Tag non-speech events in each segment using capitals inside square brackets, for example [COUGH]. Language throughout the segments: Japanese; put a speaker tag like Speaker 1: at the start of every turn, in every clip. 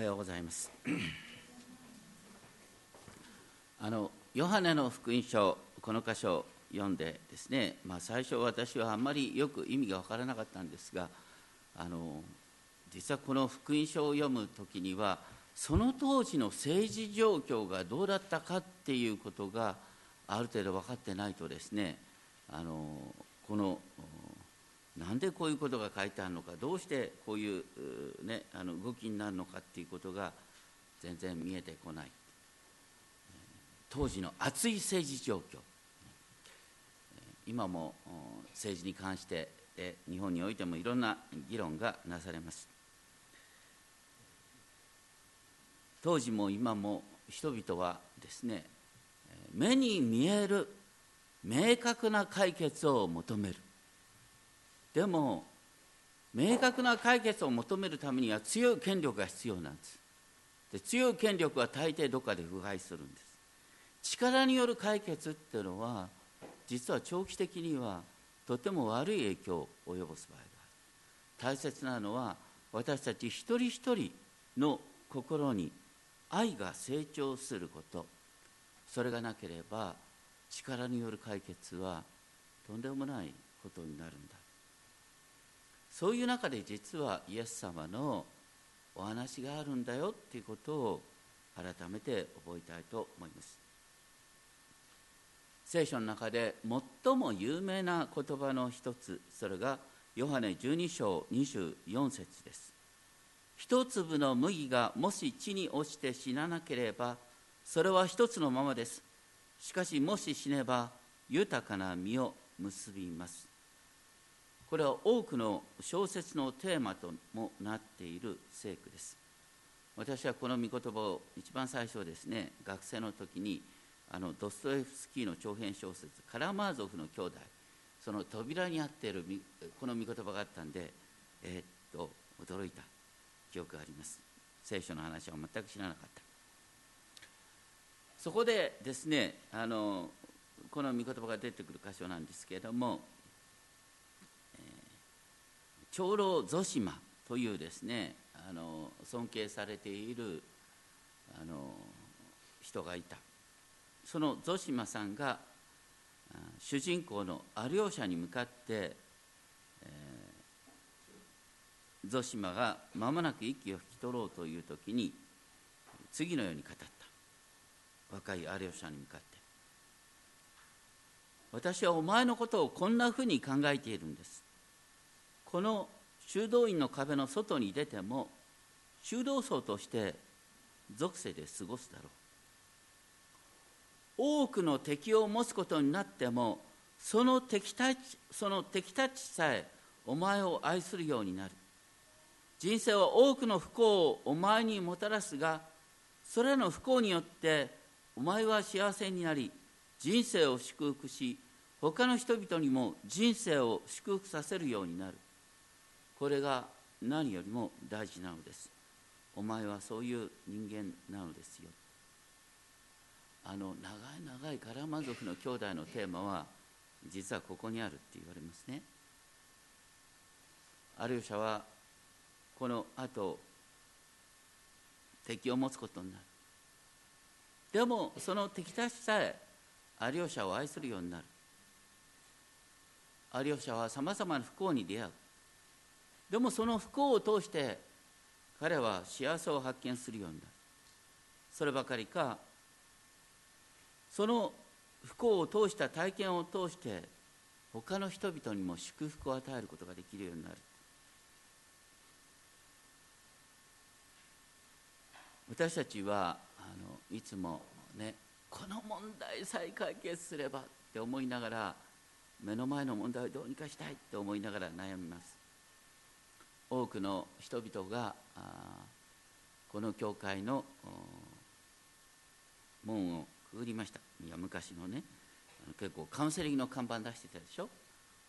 Speaker 1: はようございます。あのヨハネの福音書この箇所を読んでですね、まあ、最初私はあんまりよく意味が分からなかったんですがあの実はこの福音書を読む時にはその当時の政治状況がどうだったかっていうことがある程度分かってないとですねあのこのなんでこういうことが書いてあるのかどうしてこういう、ね、あの動きになるのかっていうことが全然見えてこない。当時の熱い政治状況。今も政治に関して日本においてもいろんな議論がなされます。当時も今も人々はですね目に見える明確な解決を求める。でも明確な解決を求めるためには強い権力が必要なんです。で強い権力は大抵どっかで腐敗するんです。力による解決っていうのは実は長期的にはとても悪い影響を及ぼす場合がある。大切なのは私たち一人一人の心に愛が成長すること。それがなければ力による解決はとんでもないことになるんだ。そういう中で実はイエス様のお話があるんだよっていうことを改めて覚えたいと思います。聖書の中で最も有名な言葉の一つそれがヨハネ12章24節です。一粒の麦がもし地に落ちて死ななければそれは一つのままです。しかしもし死ねば豊かな実を結びます。これは多くの小説のテーマともなっている聖句です。私はこの御言葉を一番最初ですね学生の時にあのドストエフスキーの長編小説「カラマーゾフの兄弟」その扉にあっているこの御言葉があったんでえー、っと驚いた記憶があります。聖書の話は全く知らなかった。そこでですねあのこの御言葉が出てくる箇所なんですけれども長老ゾシマというですねあの尊敬されているあの人がいた。そのゾシマさんが主人公のアリョーシャに向かって、えー、ゾシマが間もなく息を引き取ろうという時に次のように語った。若いアリョーシャに向かって。私はお前のことをこんなふうに考えているんです。この修道院の壁の外に出ても修道僧として属性で過ごすだろう。多くの敵を持つことになってもその敵たちその敵たちさえお前を愛するようになる。人生は多くの不幸をお前にもたらすがそれらの不幸によってお前は幸せになり人生を祝福し他の人々にも人生を祝福させるようになる。これが何よりも大事なのです。お前はそういう人間なのですよ。あの長い長いカラマ族の兄弟のテーマは実はここにあるって言われますね。アリュシャはこの後敵を持つことになる。でもその敵たちさえアリョーシャを愛するようになる。アリョーシャはさまざまな不幸に出会う。でもその不幸を通して彼は幸せを発見するようになる。そればかりかその不幸を通した体験を通して他の人々にも祝福を与えることができるようになる。私たちはあのいつもねこの問題さえ解決すればって思いながら目の前の問題をどうにかしたいって思いながら悩みます。多くの人々がこの教会の門をくぐりました。いや昔のね結構カウンセリングの看板出してたでしょ？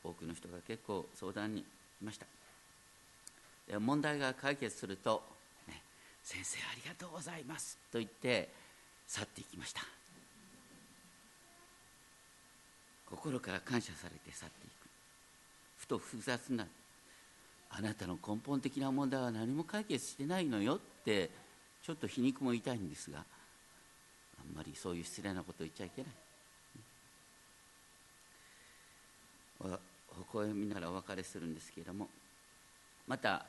Speaker 1: 多くの人が結構相談に来ました。問題が解決すると、ね「先生ありがとうございます」と言って去っていきました。心から感謝されて去っていく。ふと複雑になってあなたの根本的な問題は何も解決してないのよってちょっと皮肉も痛いたいんですがあんまりそういう失礼なことを言っちゃいけない。微笑みならお別れするんですけれどもまた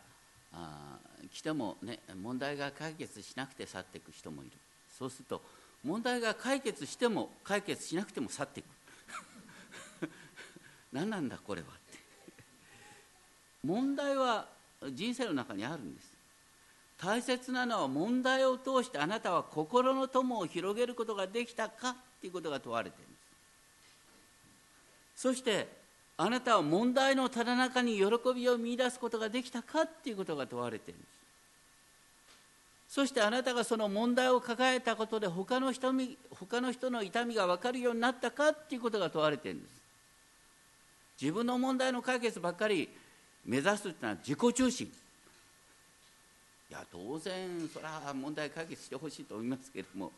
Speaker 1: あ来てもね問題が解決しなくて去っていく人もいる。そうすると問題が解決しても解決しなくても去っていく。[LAUGHS] 何なんだこれは。問題は人生の中にあるんです。大切なのは問題を通してあなたは心の友を広げることができたかっていうことが問われているんです。そしてあなたは問題のただ中に喜びを見いだすことができたかっていうことが問われているんです。そしてあなたがその問題を抱えたことで他の人他の人の痛みが分かるようになったかっていうことが問われているんです。自分の問題の解決ばっかり目指すっていうのは自己中心。いや当然それは問題解決してほしいと思いますけれども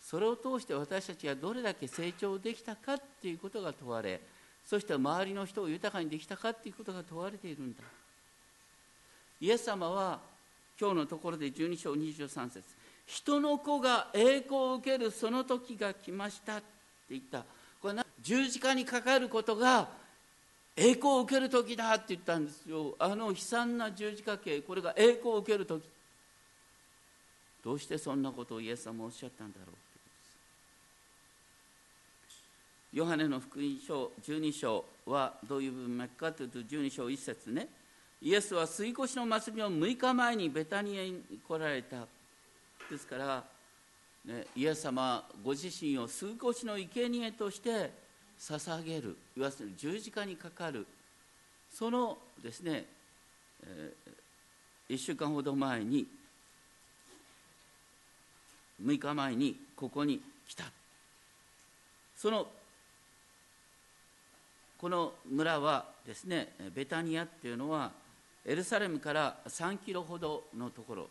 Speaker 1: それを通して私たちがどれだけ成長できたかっていうことが問われそして周りの人を豊かにできたかっていうことが問われているんだ。イエス様は今日のところで12章23節人の子が栄光を受けるその時が来ましたって言った。これ十字架にかかることが栄光を受ける時だって言ったんですよ。あの悲惨な十字架刑これが栄光を受ける時。どうしてそんなことをイエス様おっしゃったんだろうヨハネの福音書12章はどういう文脈かというと12章1節ね。イエスは水越しの祭りの6日前にベタニアに来られた。ですから、ね、イエス様ご自身を水越しの生贄として捧げるいわゆる十字架にかかる。そのですね、えー、1週間ほど前に6日前にここに来た。そのこの村はですねベタニアっていうのはエルサレムから3キロほどのところ。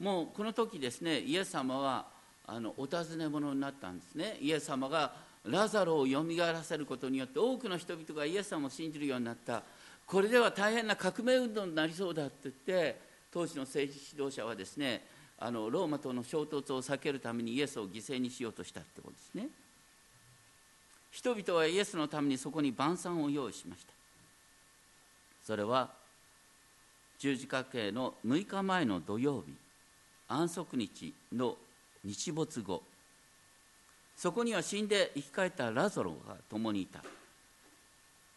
Speaker 1: もうこの時ですねイエス様はあのお尋ね者になったんですね。イエス様がラザロをよみがえらせることによって多くの人々がイエス様を信じるようになった。これでは大変な革命運動になりそうだって言って当時の政治指導者はですねあのローマとの衝突を避けるためにイエスを犠牲にしようとしたってことですね。人々はイエスのためにそこに晩餐を用意しました。それは十字架刑の6日前の土曜日安息日の日没後そこには死んで生き返ったラザロが共にいた。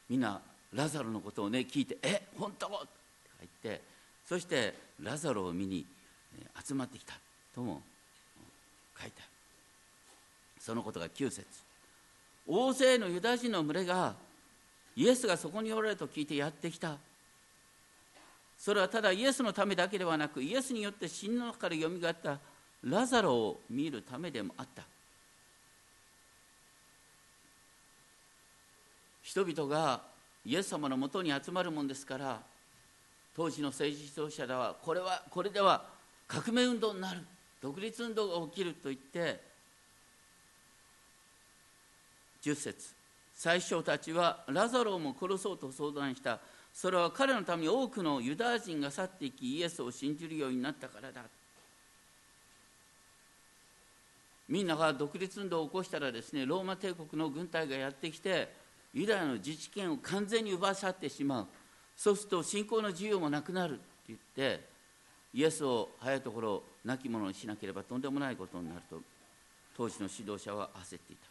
Speaker 1: みんなラザロのことをね聞いて「え本当?」って言ってそしてラザロを見に集まってきた。とも書いてある。そのことが9節大勢のユダヤ人の群れがイエスがそこにおられると聞いてやってきた。それはただイエスのためだけではなくイエスによって死の中からよみがえったラザロを見るためでもあった。人々がイエス様のもとに集まるもんですから当時の政治指導者らはこれはこれでは革命運動になる。独立運動が起きると言って10節。最初たちはラザロも殺そうと相談した。それは彼のために多くのユダヤ人が去っていきイエスを信じるようになったからだ。みんなが独立運動を起こしたらですねローマ帝国の軍隊がやってきてユダヤの自治権を完全に奪わさってしまう。そうすると信仰の自由もなくなるって言ってイエスを早いところ亡き者にしなければとんでもないことになると当時の指導者は焦っていた。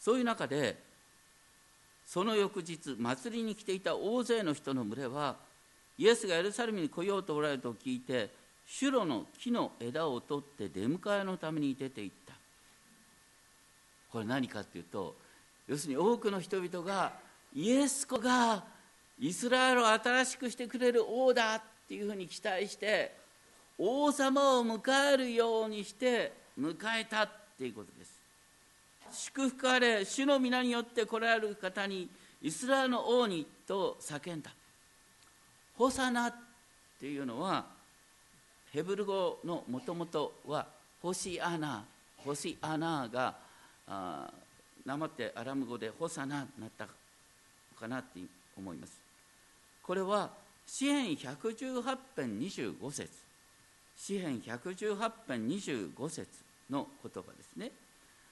Speaker 1: そういう中でその翌日祭りに来ていた大勢の人の群れはイエスがエルサレムに来ようとおられると聞いてシュロの木の枝を取って出迎えのために出て行った。これ何かっていうと要するに多くの人々がイエス子がイスラエルを新しくしてくれる王だっていうふうに期待して王様を迎えるようにして迎えたっていうことです。祝福あれ主の皆によって来られる方にイスラエルの王にと叫んだ。ホサナっていうのはヘブル語のもともとはホシアナホシアナがあなまってアラム語でホサナになったかなって思います。これは詩編118編25節。詩編118編25節の言葉ですね。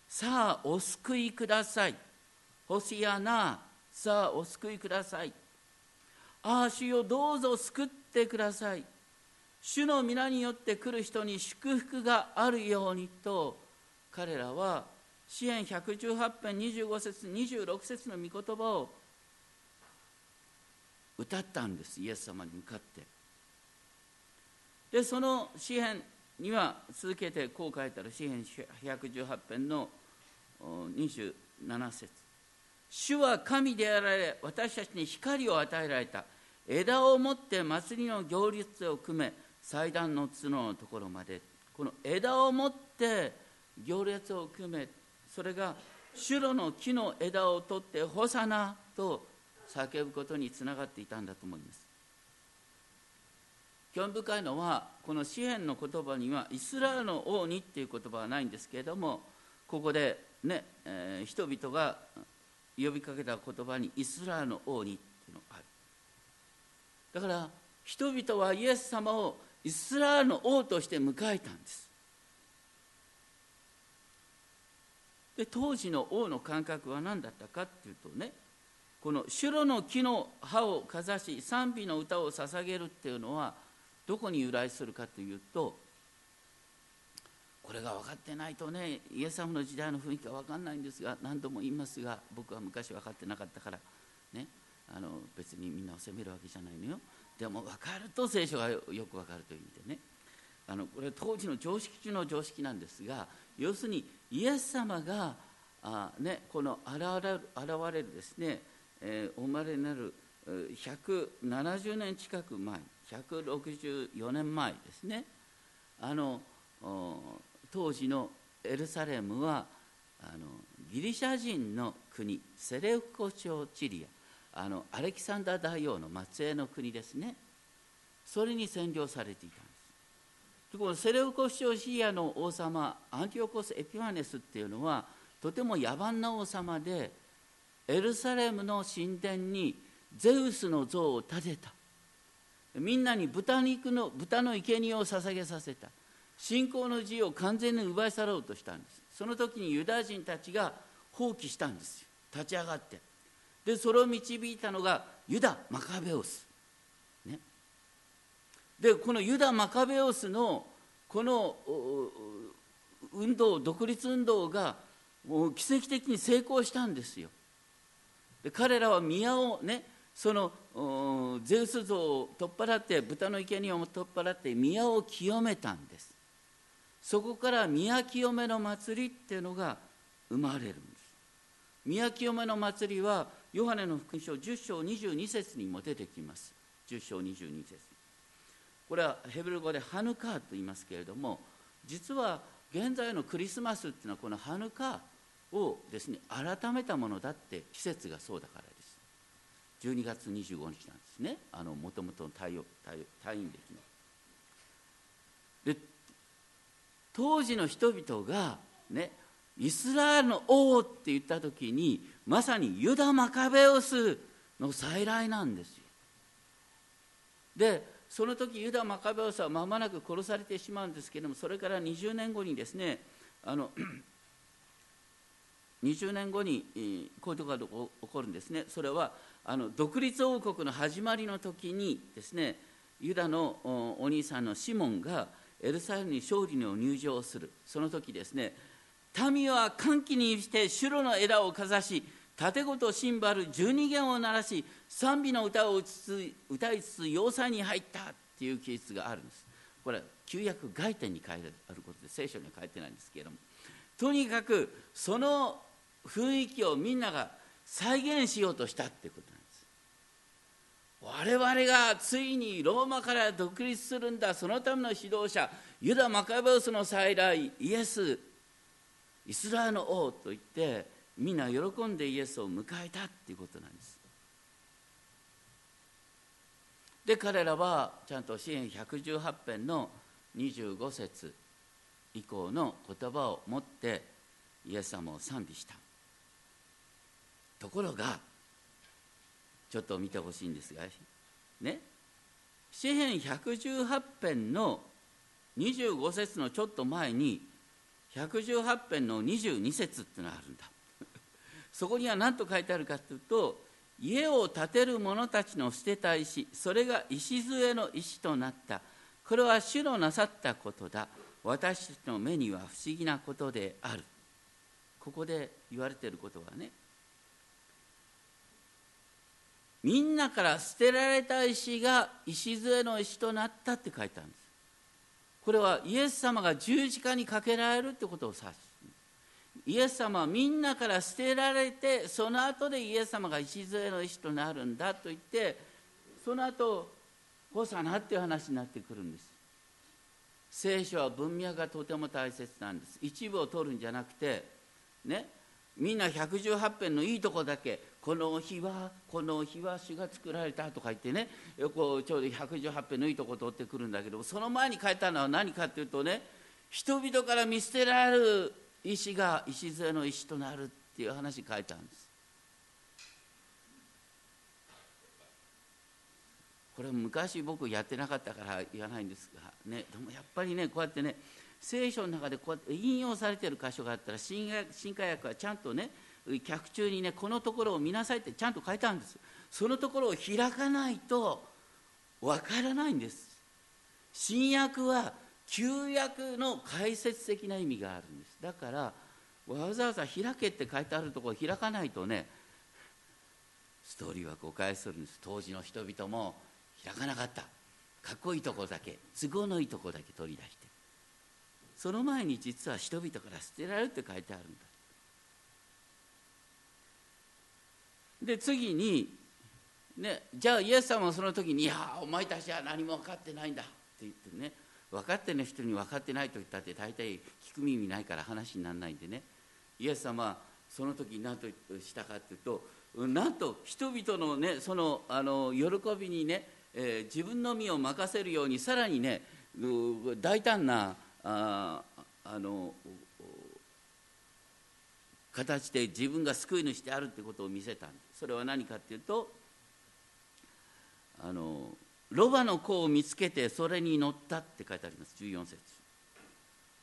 Speaker 1: さあお救いください。ホシアナさあお救いください。ああ主よどうぞ救ってください。主の皆によって来る人に祝福があるようにと彼らは支援118編25節26節の御言葉を歌ったんですイエス様に向かって。でその詩篇には続けてこう書いてある詩篇118編の27節。主は神であられ私たちに光を与えられた。枝を持って祭りの行列を組め祭壇の角のところまで。この枝を持って行列を組めそれがシュロの木の枝を取って「ホサナ」と叫ぶことにつながっていたんだと思います。興味深いのはこの詩篇の言葉にはイスラエルの王にっていう言葉はないんですけれどもここでね、えー、人々が呼びかけた言葉にイスラエルの王にっていうのがある。だから人々はイエス様をイスラエルの王として迎えたんです。で当時の王の感覚は何だったかっていうとねこのシュロの木の葉をかざし賛美の歌を捧げるっていうのはどこに由来するかというとこれが分かってないとねイエス様の時代の雰囲気が分かんないんですが何度も言いますが僕は昔分かってなかったからねあの別にみんなを責めるわけじゃないのよ。でも分かると聖書がよく分かるという意味でね。あのこれ当時の常識中の常識なんですが要するにイエス様があ、ね、この現れる現れるですね、えー、お生まれになる170年近く前164年前ですね。あの当時のエルサレムはあのギリシャ人の国セレウコ朝チリアあのアレキサンダー大王の末裔の国ですね。それに占領されていたこのセレウコ朝シリアの王様アンティオコス・エピファネスっていうのはとても野蛮な王様でエルサレムの神殿にゼウスの像を建てた。みんなに豚肉の豚の生贄を捧げさせた。信仰の自由を完全に奪い去ろうとしたんです。その時にユダヤ人たちが放棄したんですよ。立ち上がって。でそれを導いたのがユダ・マカベオス、でこのユダ・マカベオスのこの運動独立運動がもう奇跡的に成功したんですよ。で彼らは宮をねそのゼウス像を取っ払って豚の生贄を取っ払って宮を清めたんです。そこから宮清めの祭りっていうのが生まれるんです。宮清めの祭りはヨハネの福音書10章22節にも出てきます。10章22節。これはヘブル語でハヌカーと言いますけれども実は現在のクリスマスっていうのはこのハヌカーをですね改めたものだって季節がそうだからです12月25日なんですねもともとの退院歴の。で当時の人々がねイスラエルの王って言った時にまさにユダ・マカベオスの再来なんですよ。でその時ユダ・マカベオスは間もなく殺されてしまうんですけれどもそれから20年後にですねあの [CLEARS THROAT] 20年後にこういうことが起こるんですね。それはあの独立王国の始まりの時にですねユダのお兄さんのシモンがエルサレムに勝利の入場をする。その時ですね民は歓喜にして白の枝をかざし盾ごとシンバル十二弦を鳴らし賛美の歌を歌いつつ要塞に入ったっていう記述があるんです。これは旧約外典に書いてあることで聖書には書いてないんですけれども。とにかくその雰囲気をみんなが再現しようとしたってことなんです。我々がついにローマから独立するんだ。そのための指導者ユダ・マカベウスの再来イエスイスラエルの王と言ってみんな喜んでイエスを迎えたっていうことなんです。で彼らはちゃんと支援118編の25節以降の言葉を持ってイエス様を賛美した。ところがちょっと見てほしいんですがね詩編118編の25節のちょっと前に118編の22節っていうのがあるんだ。そこには何と書いてあるかというと家を建てる者たちの捨てた石それが礎の石となった。これは主のなさったことだ。私たちの目には不思議なことである。ここで言われていることはねみんなから捨てられた石が礎の石となったって書いてあるんです。これはイエス様が十字架にかけられるってことを指す。イエス様はみんなから捨てられてその後でイエス様が礎の石となるんだと言ってその後ホサナっていう話になってくるんです。聖書は文脈がとても大切なんです。一部を取るんじゃなくてねみんな118編のいいとこだけこの日はこの日は主が作られたとか言ってねこうちょうど118編のいいとこ取ってくるんだけどその前に書いたのは何かっていうとね人々から見捨てられる石が礎の石となるっていう話書いたんです。これ昔僕やってなかったから言わないんですがねでもやっぱりねこうやってね聖書の中でこうやって引用されてる箇所があったら新新科学はちゃんとね客中にねこのところを見なさいってちゃんと書いてあるんですそのところを開かないとわからないんです。新約は旧約の解説的な意味があるんです。だからわざわざ開けって書いてあるところを開かないとねストーリーは誤解するんです。当時の人々も開かなかった。かっこいいとこだけ都合のいいとこだけ取り出して。その前に実は人々から捨てられるって書いてあるんだ。で次に、ね、じゃあイエス様はその時に「いやお前たちは何も分かってないんだ」って言ってね分かってない人に分かってないと言ったって大体聞く耳ないから話にならないんでね。イエス様はその時何としたかっていうとなんと人々のねそのあの喜びにね、えー、自分の身を任せるようにさらにね大胆なああの形で自分が救い主であるってことを見せた。それは何かっていうとあのロバの子を見つけてそれに乗ったって書いてあります。14節。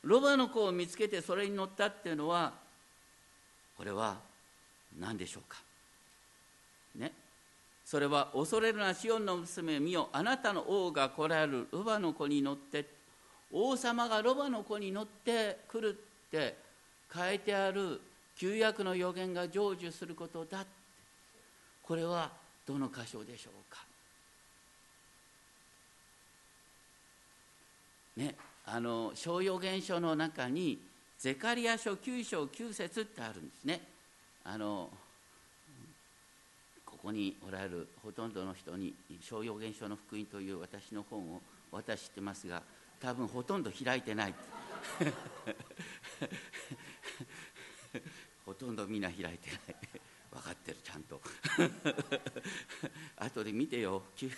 Speaker 1: ロバの子を見つけてそれに乗ったっていうのはこれは何でしょうか？ね？それは恐れるなシオンの娘見よあなたの王が来られる。ロバの子に乗って王様がロバの子に乗ってくるって書いてある旧約の予言が成就することだこれはどの箇所でしょうか？ねあの小予言書の中にゼカリア書9章9節ってあるんですね。あのここにおられるほとんどの人に小予言書の福音という私の本を渡してますが多分ほとんど開いてない。[LAUGHS] ほとんどみんな開いてない。分かってるちゃんと。[LAUGHS] 後で見てよ。[LAUGHS] ゼ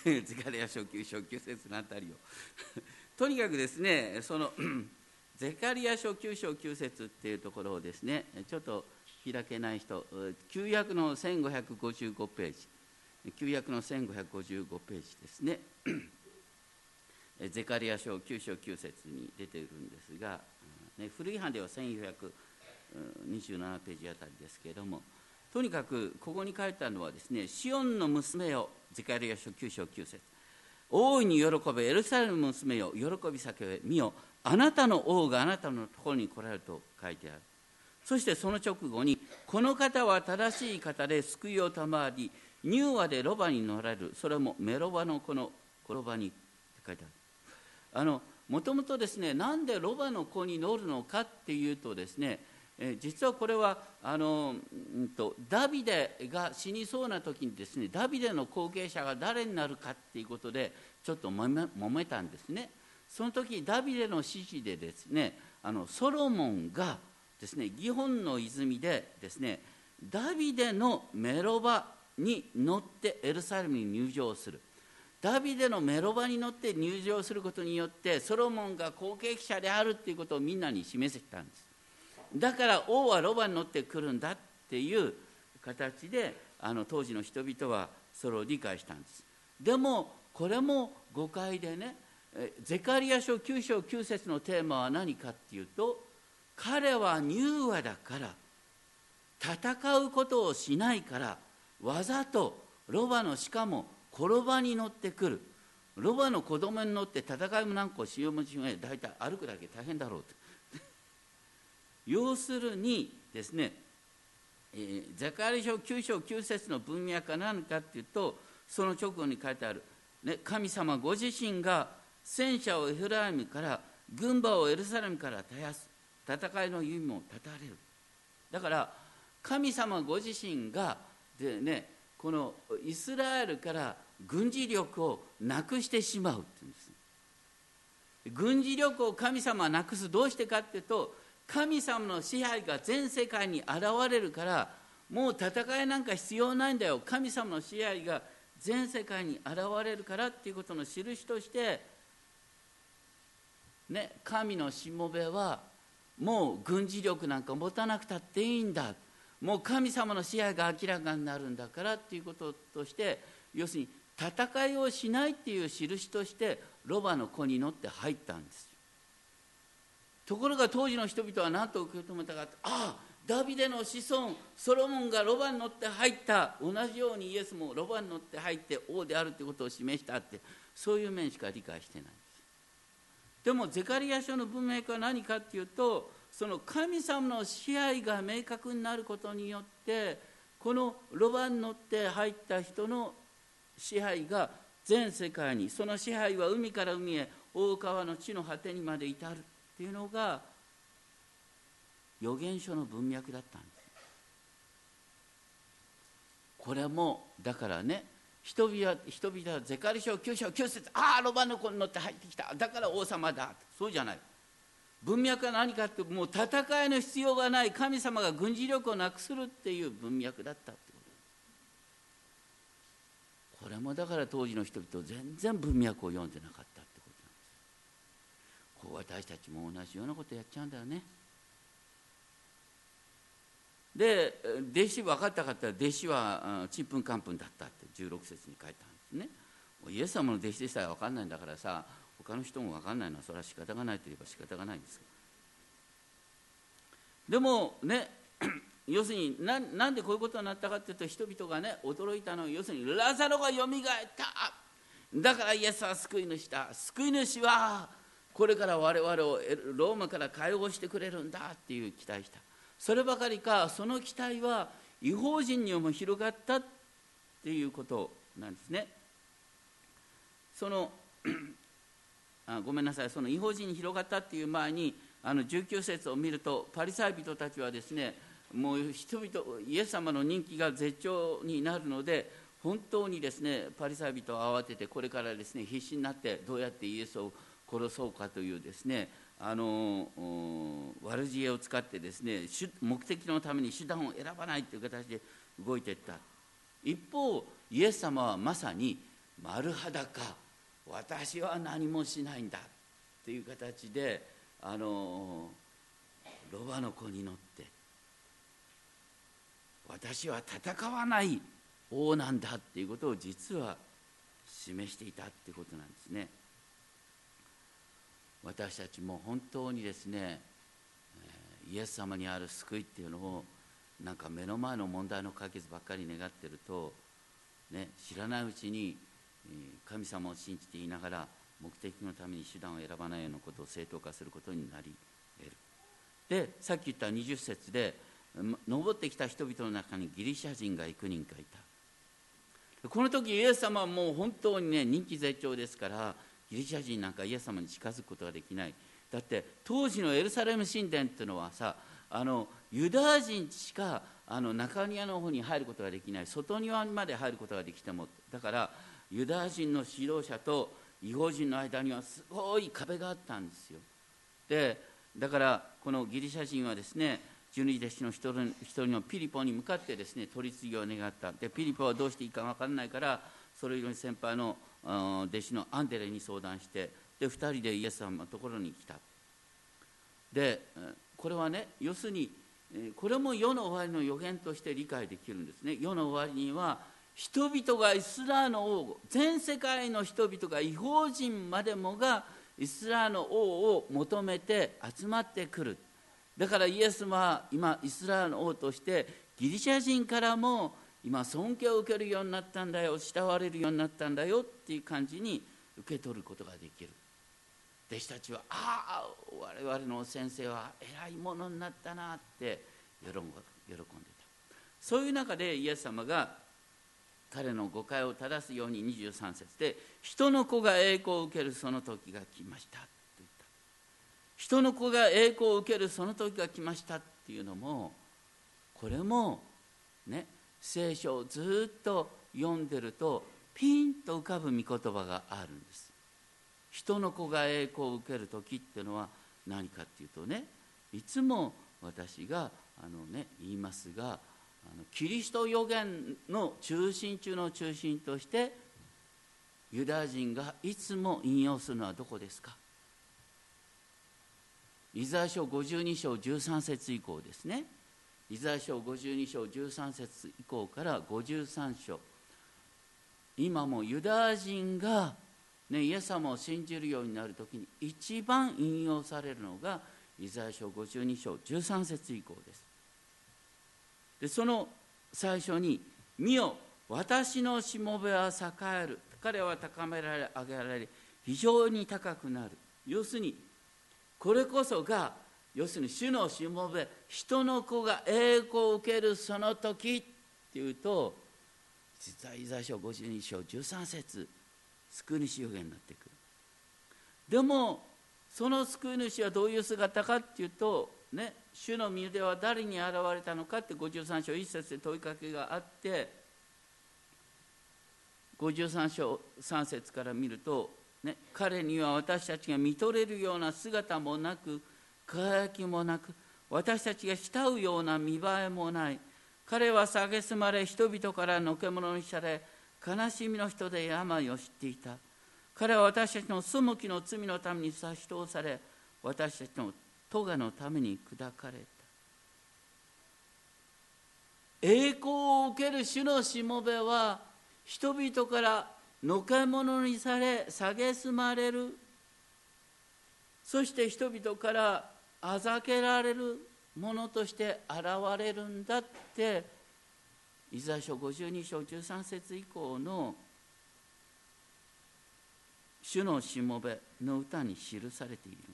Speaker 1: カリア書9章9節のあたりを。とにかくですねその [CLEARS THROAT] ゼカリア書9章9節っていうところをですねちょっと開けない人旧約の1555ページ旧約の1555ページですね。ゼカリア書9章9節に出ているんですが、ね、古い版では1427ページあたりですけれどもとにかくここに書いてあるのはですねシオンの娘よゼカリア書9章9節。大いに喜べエルサレム娘よ喜び叫べ見よあなたの王があなたのところに来られると書いてある。そしてその直後にこの方は正しい方で救いを賜り乳和でロバに乗られる。それもメロバの子のロバにって書いてある。あのもともとですねなんでロバの子に乗るのかっていうとですねえ実はこれはあの、うんと、ダビデが死にそうな時にですねダビデの後継者が誰になるかっていうことでちょっともめ揉めたんですね。その時ダビデの指示でですねあのソロモンがですねギホンの泉でですねダビデのメロバに乗ってエルサレムに入場する。ダビデのメロバに乗って入場することによってソロモンが後継者であるっていうことをみんなに示せたんです。だから王はロバに乗ってくるんだっていう形であの当時の人々はそれを理解したんです。でもこれも誤解でねゼカリア書9章9節のテーマは何かっていうと彼は柔和だから戦うことをしないからわざとロバのしかも転ばに乗ってくる。ロバの子供に乗って戦いも何個しようもしない。大体歩くだけ大変だろうと。要するにですね、えー、ザカリ書9章9節の文脈は何かっていうとその直後に書いてある、ね、神様ご自身が戦車をエフライムから軍馬をエルサレムから絶やす戦いの意味も断たれる。だから神様ご自身がでねこのイスラエルから軍事力をなくしてしまうっていうんです。軍事力を神様はなくす。どうしてかっていうと神様の支配が全世界に現れるからもう戦いなんか必要ないんだよ。神様の支配が全世界に現れるからっていうことの印としてね神のしもべはもう軍事力なんか持たなくたっていいんだ。もう神様の支配が明らかになるんだからっていうこととして要するに戦いをしないっていう印としてロバの子に乗って入ったんですところが当時の人々は何と受け止めたかああダビデの子孫ソロモンがロバに乗って入った。同じようにイエスもロバに乗って入って王であるということを示したってそういう面しか理解してない。んですでもゼカリア書の文脈は何かっていうとその神様の支配が明確になることによってこのロバに乗って入った人の支配が全世界にその支配は海から海へ大川の地の果てにまで至る。っていうのが預言書の文脈だったんです。これもだからね人々人々はゼカリ書9章9節ああロバの子に乗って入ってきただから王様だそうじゃない。文脈は何かってもう戦いの必要がない神様が軍事力をなくするっていう文脈だったってこと。これもだから当時の人々全然文脈を読んでなかった。こう私たちも同じようなことやっちゃうんだよね。で弟子分かったかったら弟子はちんぷんかんぷんだったって16節に書いたんですね。イエス様の弟子でさえ分かんないんだからさ他の人も分かんないのはそれは仕方がないといえば仕方がないんですでもね [CLEARS THROAT] 要するにななんでこういうことになったかというと人々がね驚いたのは要するにラザロがよみがえった。だからイエスは救い主だ。救い主はこれから我々をローマから解放してくれるんだっていう期待した。そればかりかその期待は違法人にも広がったっていうことなんですね。その [CLEARS THROAT] あごめんなさい。その違法人に広がったっていう前にあの19節を見るとパリサイ人たちはですねもう人々イエス様の人気が絶頂になるので本当にですねパリサイ人は慌ててこれからですね必死になってどうやってイエスを殺そうかというですねあの悪知恵を使ってですね目的のために手段を選ばないという形で動いていった。一方イエス様はまさに丸裸私は何もしないんだっていう形であのロバの子に乗って私は戦わない王なんだっていうことを実は示していたっていうことなんですね。私たちも本当にですねイエス様にある救いっていうのをなんか目の前の問題の解決ばっかり願ってると、ね、知らないうちに神様を信じていながら目的のために手段を選ばないようなことを正当化することになり得る。でさっき言った20節で登ってきた人々の中にギリシャ人が幾人かいた。この時イエス様はもう本当にね人気絶頂ですからギリシャ人なんかイエス様に近づくことができない。だって当時のエルサレム神殿っていうのはさあのユダヤ人しかあの中庭の方に入ることができない。外庭まで入ることができても。だからユダヤ人の指導者と違法人の間にはすごい壁があったんですよ。でだからこのギリシャ人はですね十二弟子の一人一人のピリポに向かってですね取り次ぎを願った。でピリポはどうしていいか分からないからそれより先輩の弟子のアンデレに相談してで2人でイエス様のところに来た。でこれはね要するにこれも世の終わりの予言として理解できるんですね。世の終わりには人々がイスラエルの王全世界の人々が違法人までもがイスラエルの王を求めて集まってくる。だからイエスは今イスラエルの王としてギリシャ人からも今尊敬を受けるようになったんだよ慕われるようになったんだよっていう感じに受け取ることができる。弟子たちはああ我々の先生は偉いものになったなって喜んでた。そういう中でイエス様が彼の誤解を正すように23節で人の子が栄光を受けるその時が来ましたって言った。人の子が栄光を受けるその時が来ましたっていうのもこれもね聖書をずっと読んでるとピンと浮かぶ御言葉があるんです。人の子が栄光を受ける時っていうのは何かっていうとねいつも私があのね言いますがあのキリスト予言の中心中の中心としてユダヤ人がいつも引用するのはどこですか？イザヤ書52章13節以降ですね。イザヤ書52章13節以降から53章。今もユダヤ人が、ね、イエス様を信じるようになる時に一番引用されるのがイザヤ書52章13節以降です。でその最初に「見よ私のしもべは栄える」彼は高められ上げられ非常に高くなる。要するにこれこそが要するに主のしもべ人の子が栄光を受けるその時っていうと実はイザヤ書52章13節救い主予言になってくる。でもその救い主はどういう姿かっていうとね主の身では誰に現れたのかって53章1節で問いかけがあって53章3節から見ると、ね、彼には私たちが見とれるような姿もなく輝きもなく私たちが慕うような見栄えもない。彼は蔑まれ人々からのけ者にされ悲しみの人で病を知っていた。彼は私たちの背きの罪のために差し通され私たちの咎のために砕かれた。栄光を受ける主のしもべは人々からのけ者にされ蔑まれる。そして人々からあざけられるものとして現れるんだって。イザヤ書52章13節以降の主のしもべの歌に記されているんです。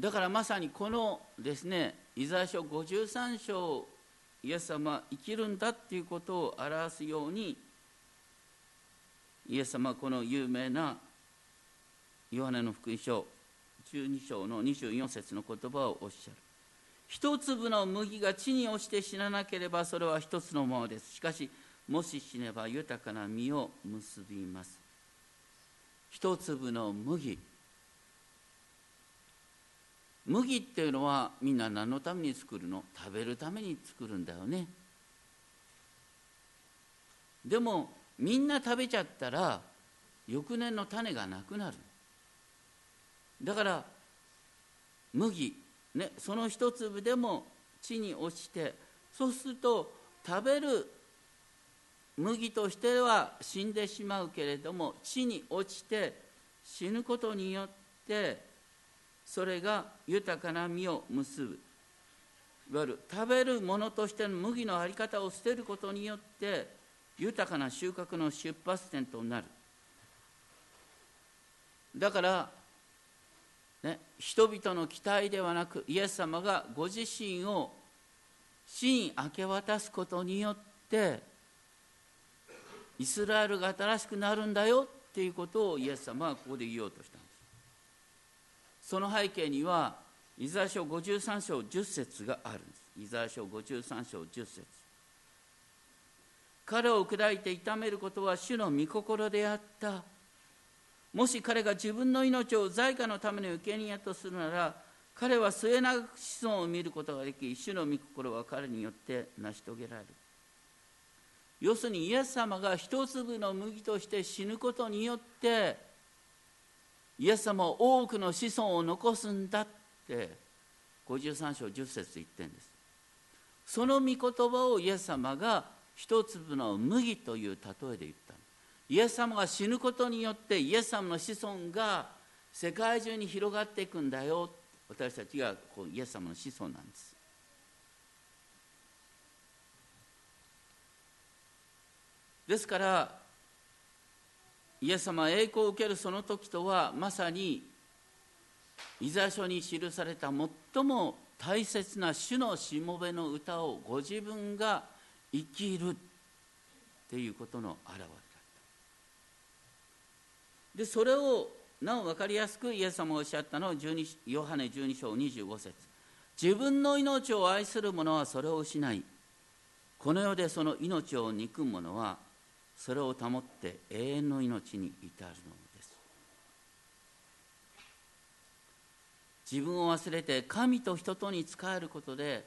Speaker 1: だからまさにこのですねイザヤ書53章イエス様生きるんだっていうことを表すようにイエス様この有名なヨハネの福音書12章の24節の言葉をおっしゃる。一粒の麦が地に落ちて死ななければそれは一つのものです。しかしもし死ねば豊かな実を結びます。一粒の麦。麦っていうのはみんな何のために作るの？食べるために作るんだよね。でもみんな食べちゃったら翌年の種がなくなる。だから麦、ね、その一粒でも地に落ちてそうすると食べる麦としては死んでしまうけれども地に落ちて死ぬことによってそれが豊かな実を結ぶ。いわゆる食べるものとしての麦の在り方を捨てることによって豊かな収穫の出発点となる。だからね、人々の期待ではなくイエス様がご自身を死に明け渡すことによってイスラエルが新しくなるんだよっていうことをイエス様はここで言おうとしたんです。その背景にはイザヤ書53章10節があるんです。イザヤ書53章10節。彼を砕いて痛めることは主の御心であった。もし彼が自分の命を財貨のための生贄とするなら彼は末永く子孫を見ることができ主の御心は彼によって成し遂げられる。要するにイエス様が一粒の麦として死ぬことによってイエス様は多くの子孫を残すんだって53章10節言ってるんです。その御言葉をイエス様が一粒の麦という例えで言ったイエス様が死ぬことによってイエス様の子孫が世界中に広がっていくんだよ。私たちがこうイエス様の子孫なんです。ですからイエス様は栄光を受けるその時とはまさにイザヤ書に記された最も大切な主のしもべの歌をご自分が生きるっていうことの表れ。でそれをなお分かりやすくイエス様がおっしゃったのはヨハネ12章25節。自分の命を愛する者はそれを失い。この世でその命を憎む者はそれを保って永遠の命に至るのです。自分を忘れて神と人とに仕えることで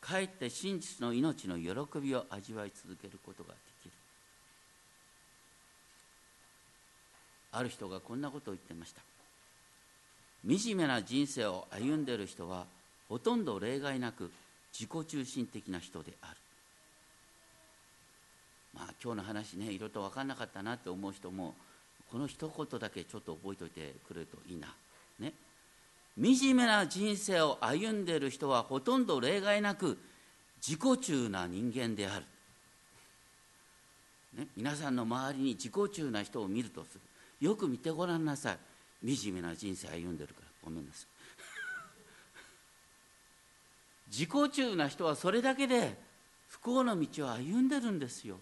Speaker 1: かえって真実の命の喜びを味わい続けることができるある人がこんなことを言ってました。惨めな人生を歩んでいる人はほとんど例外なく自己中心的な人である。まあ今日の話ねいろいろと分かんなかったなって思う人もこの一言だけちょっと覚えておいてくれるといいな。ね。惨めな人生を歩んでいる人はほとんど例外なく自己中な人間である、ね、皆さんの周りに自己中な人を見るとする。よく見てごらんなさい。惨めな人生歩んでるから。ごめんなさい。[LAUGHS] 自己中な人はそれだけで不幸の道を歩んでるんですよ。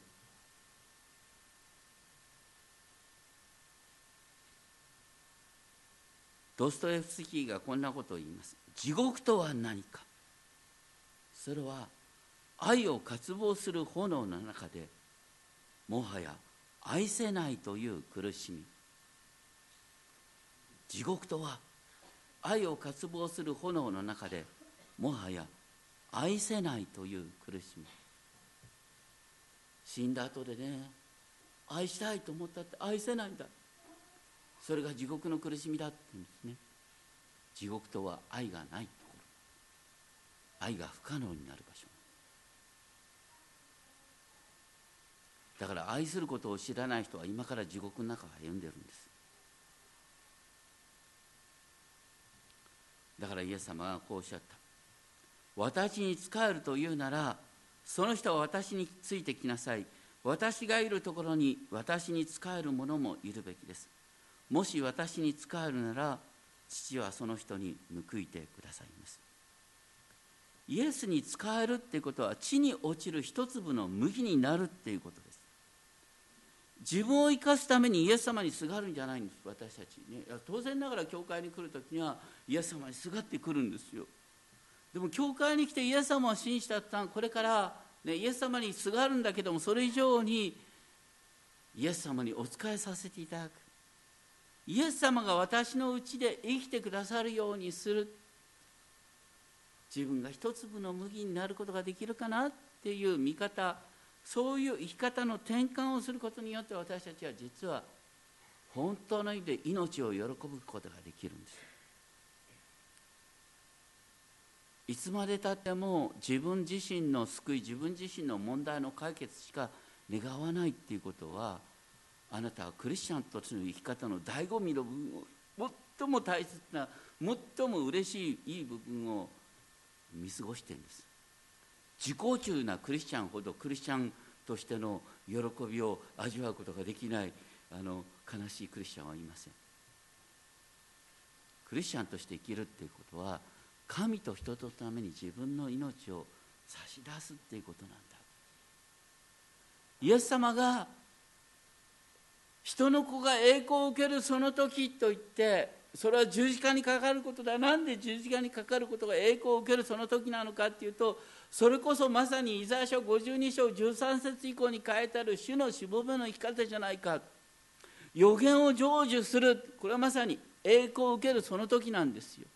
Speaker 1: ドストエフスキーがこんなことを言います。地獄とは何か。それは愛を渇望する炎の中でもはや愛せないという苦しみ。地獄とは愛を渇望する炎の中でもはや愛せないという苦しみ。死んだ後でね愛したいと思ったって愛せないんだ。それが地獄の苦しみだって言うんですね。地獄とは愛がないところ。愛が不可能になる場所。だから愛することを知らない人は今から地獄の中を歩んでるんです。だからイエス様がこうおっしゃった。私に仕えるというならその人は私についてきなさい。私がいるところに私に仕える者もいるべきです。もし私に仕えるなら父はその人に報いてくださいます。イエスに仕えるっていうことは地に落ちる一粒の麦になるっていうことです。自分を生かすためにイエス様にすがるんじゃないんです私たちね当然ながら教会に来る時にはイエス様にすがってくるんですよ。でも教会に来てイエス様を信じた途端これから、ね、イエス様にすがるんだけどもそれ以上にイエス様にお仕えさせていただく。イエス様が私のうちで生きてくださるようにする。自分が一粒の麦になることができるかなっていう見方。そういう生き方の転換をすることによって私たちは実は本当の意味で命を喜ぶことができるんです。いつまでたっても自分自身の救い自分自身の問題の解決しか願わないっていうことはあなたはクリスチャンとしての生き方の醍醐味の部分を最も大切な最も嬉しいいい部分を見過ごしてるんです。自己中なクリスチャンほどクリスチャンとしての喜びを味わうことができないあの悲しいクリスチャンはいません。クリスチャンとして生きるっていうことは神と人とのために自分の命を差し出すっていうことなんだ。イエス様が人の子が栄光を受けるその時と言ってそれは十字架にかかることだ。なんで十字架にかかることが栄光を受けるその時なのかっていうとそれこそまさにイザヤ書52章13節以降に書いてある主のしもべの生き方じゃないか。予言を成就する。これはまさに栄光を受けるその時なんですよ。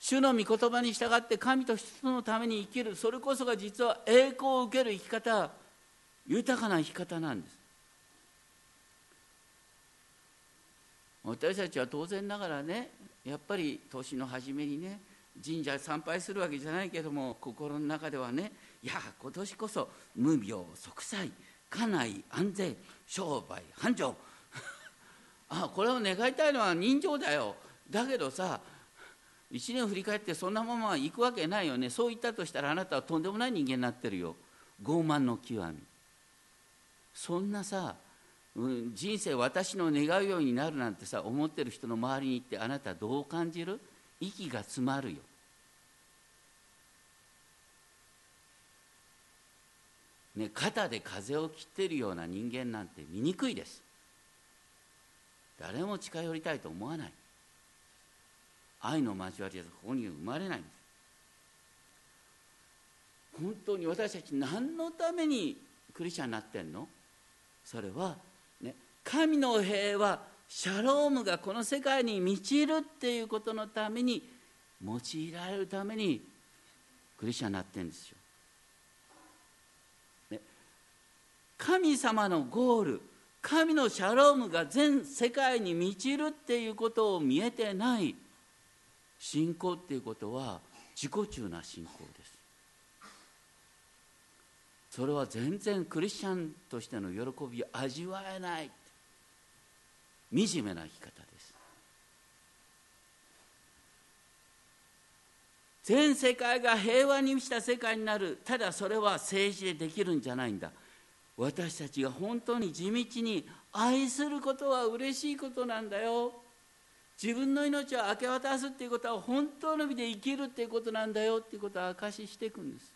Speaker 1: 主の御言葉に従って神と人のために生きる。それこそが実は栄光を受ける生き方。豊かな生き方なんです。私たちは当然ながらねやっぱり年の初めにね神社参拝するわけじゃないけども心の中ではねいや今年こそ無病息災家内安全商売繁盛。[LAUGHS] あこれを願いたいのは人情だよ。だけどさ1年振り返ってそんなまま行くわけないよね。そう言ったとしたらあなたはとんでもない人間になってるよ。傲慢の極み。そんなさ、うん、人生私の願うようになるなんてさ思ってる人の周りに行ってあなたどう感じる？息が詰まるよ。ね、肩で風を切ってるような人間なんて醜いです。誰も近寄りたいと思わない。愛の交わりはここに生まれないんです。本当に私たち何のためにクリスチャンになってんの？それは、神の平和シャロームがこの世界に満ちるっていうことのために用いられるためにクリスチャンになってるんですよ。ね、神様のゴール神のシャロームが全世界に満ちるっていうことを見えてない信仰っていうことは自己中な信仰です。それは全然クリスチャンとしての喜びを味わえない。惨めな生き方です。全世界が平和に満ちた世界になる。ただそれは政治でできるんじゃないんだ。私たちが本当に地道に愛することは嬉しいことなんだよ。自分の命を明け渡すっていうことは本当の意味で生きるっていうことなんだよ。っていうことを証ししていくんです。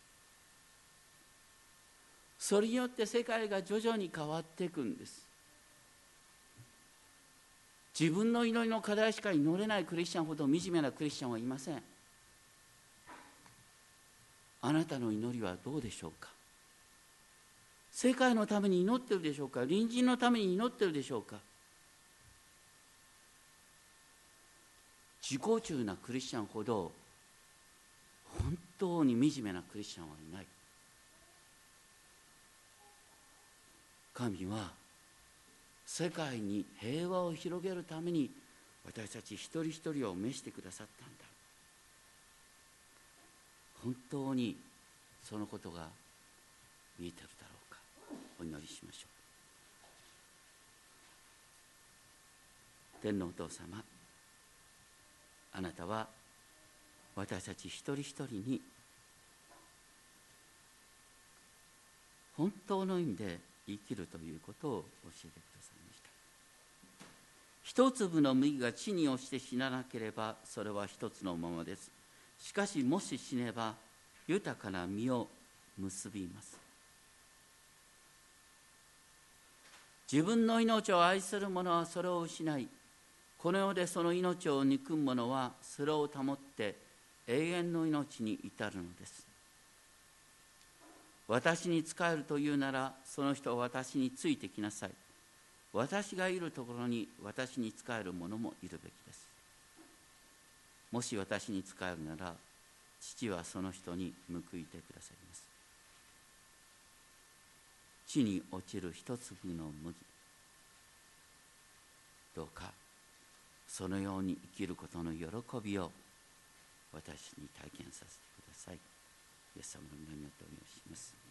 Speaker 1: それによって世界が徐々に変わっていくんです。自分の祈りの課題しか祈れないクリスチャンほど惨めなクリスチャンはいません。あなたの祈りはどうでしょうか？世界のために祈ってるでしょうか？隣人のために祈ってるでしょうか？自己中なクリスチャンほど本当に惨めなクリスチャンはいない。神は世界に平和を広げるために私たち一人一人を召してくださったんだ。本当にそのことが見えてるだろうか。お祈りしましょう。天皇お父様あなたは私たち一人一人に本当の意味で生きるということを教えてくださいました。一粒の麦が地に落ちて死ななければそれは一つのままです。しかしもし死ねば豊かな実を結びます。自分の命を愛する者はそれを失いこの世でその命を憎む者はそれを保って永遠の命に至るのです。私に仕えるというならその人は私についてきなさい。私がいるところに私に仕える者もいるべきです。もし私に仕えるなら父はその人に報いてくださいます。地に落ちる一粒の麦。どうかそのように生きることの喜びを私に体験させてください。イエス様の皆によってお願いします。